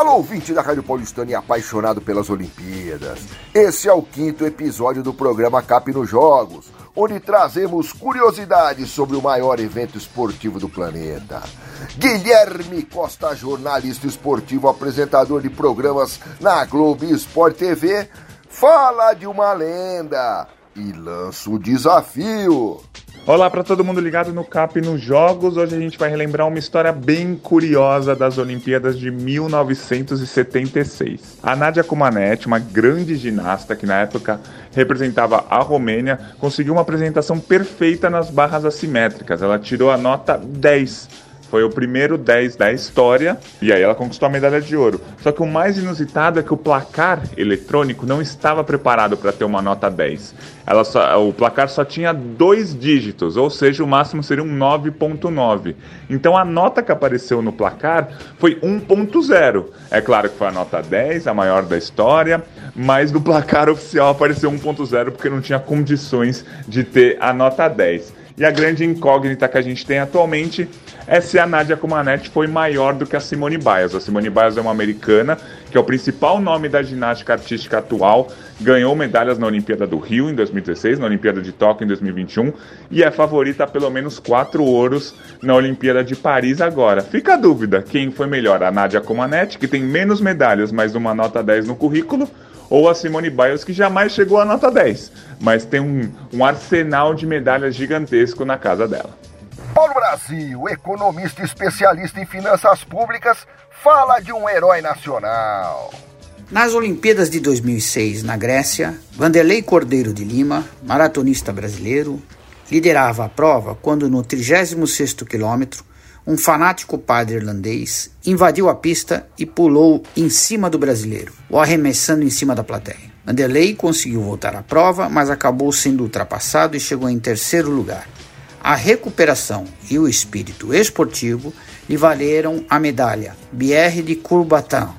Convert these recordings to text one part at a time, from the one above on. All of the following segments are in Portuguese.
Alô, ouvinte da Rádio Paulistana e apaixonado pelas Olimpíadas. Esse é o quinto episódio do programa Cap nos Jogos, onde trazemos curiosidades sobre o maior evento esportivo do planeta. Guilherme Costa, jornalista esportivo, apresentador de programas na Globo Esporte TV, fala de uma lenda e lança o desafio. Olá para todo mundo ligado no CAP nos Jogos. Hoje a gente vai relembrar uma história bem curiosa das Olimpíadas de 1976. A Nadia Comaneci, uma grande ginasta que na época representava a Romênia, conseguiu uma apresentação perfeita nas barras assimétricas. Ela tirou a nota 10 foi o primeiro 10 da história e aí ela conquistou a medalha de ouro. Só que o mais inusitado é que o placar eletrônico não estava preparado para ter uma nota 10. Ela só, o placar só tinha dois dígitos, ou seja, o máximo seria um 9.9. Então a nota que apareceu no placar foi 1.0. É claro que foi a nota 10, a maior da história, mas no placar oficial apareceu 1.0 porque não tinha condições de ter a nota 10. E a grande incógnita que a gente tem atualmente é se a Nadia Comaneci foi maior do que a Simone Biles. A Simone Biles é uma americana, que é o principal nome da ginástica artística atual, ganhou medalhas na Olimpíada do Rio em 2016, na Olimpíada de Tóquio em 2021 e é favorita a pelo menos quatro ouros na Olimpíada de Paris agora. Fica a dúvida, quem foi melhor? A Nadia Comaneci, que tem menos medalhas, mas uma nota 10 no currículo, ou a Simone Biles, que jamais chegou à nota 10, mas tem um, um arsenal de medalhas gigantesco na casa dela. Paulo Brasil, economista especialista em finanças públicas, fala de um herói nacional. Nas Olimpíadas de 2006, na Grécia, Vanderlei Cordeiro de Lima, maratonista brasileiro, liderava a prova quando, no 36º quilômetro, um fanático padre irlandês invadiu a pista e pulou em cima do brasileiro, o arremessando em cima da plateia. Vanderlei conseguiu voltar à prova, mas acabou sendo ultrapassado e chegou em terceiro lugar. A recuperação e o espírito esportivo lhe valeram a medalha Bière de Courbatan.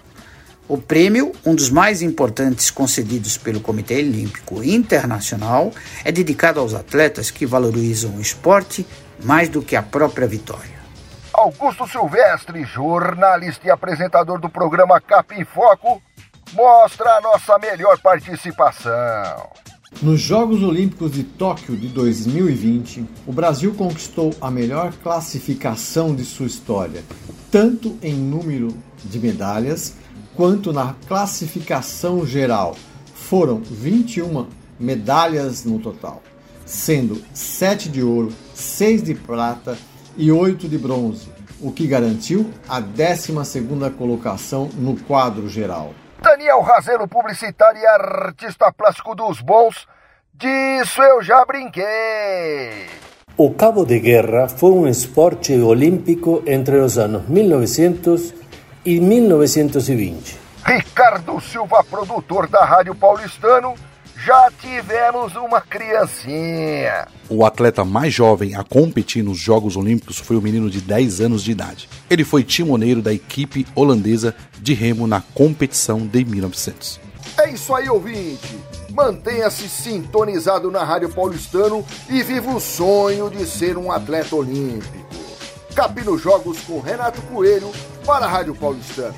O prêmio, um dos mais importantes concedidos pelo Comitê Olímpico Internacional, é dedicado aos atletas que valorizam o esporte mais do que a própria vitória. Augusto Silvestre, jornalista e apresentador do programa Cap em Foco, mostra a nossa melhor participação. Nos Jogos Olímpicos de Tóquio de 2020, o Brasil conquistou a melhor classificação de sua história, tanto em número de medalhas quanto na classificação geral. Foram 21 medalhas no total, sendo 7 de ouro, 6 de prata e 8 de bronze, o que garantiu a 12ª colocação no quadro geral. Daniel Razelo, publicitário e artista plástico dos bons, disso eu já brinquei. O cabo de guerra foi um esporte olímpico entre os anos 1900 e 1920. Ricardo Silva, produtor da Rádio Paulistano, já tivemos uma criancinha. O atleta mais jovem a competir nos Jogos Olímpicos foi o menino de 10 anos de idade. Ele foi timoneiro da equipe holandesa de remo na competição de 1900. É isso aí, ouvinte. Mantenha-se sintonizado na Rádio Paulistano e viva o sonho de ser um atleta olímpico. Capino Jogos com Renato Coelho para a Rádio Paulistano.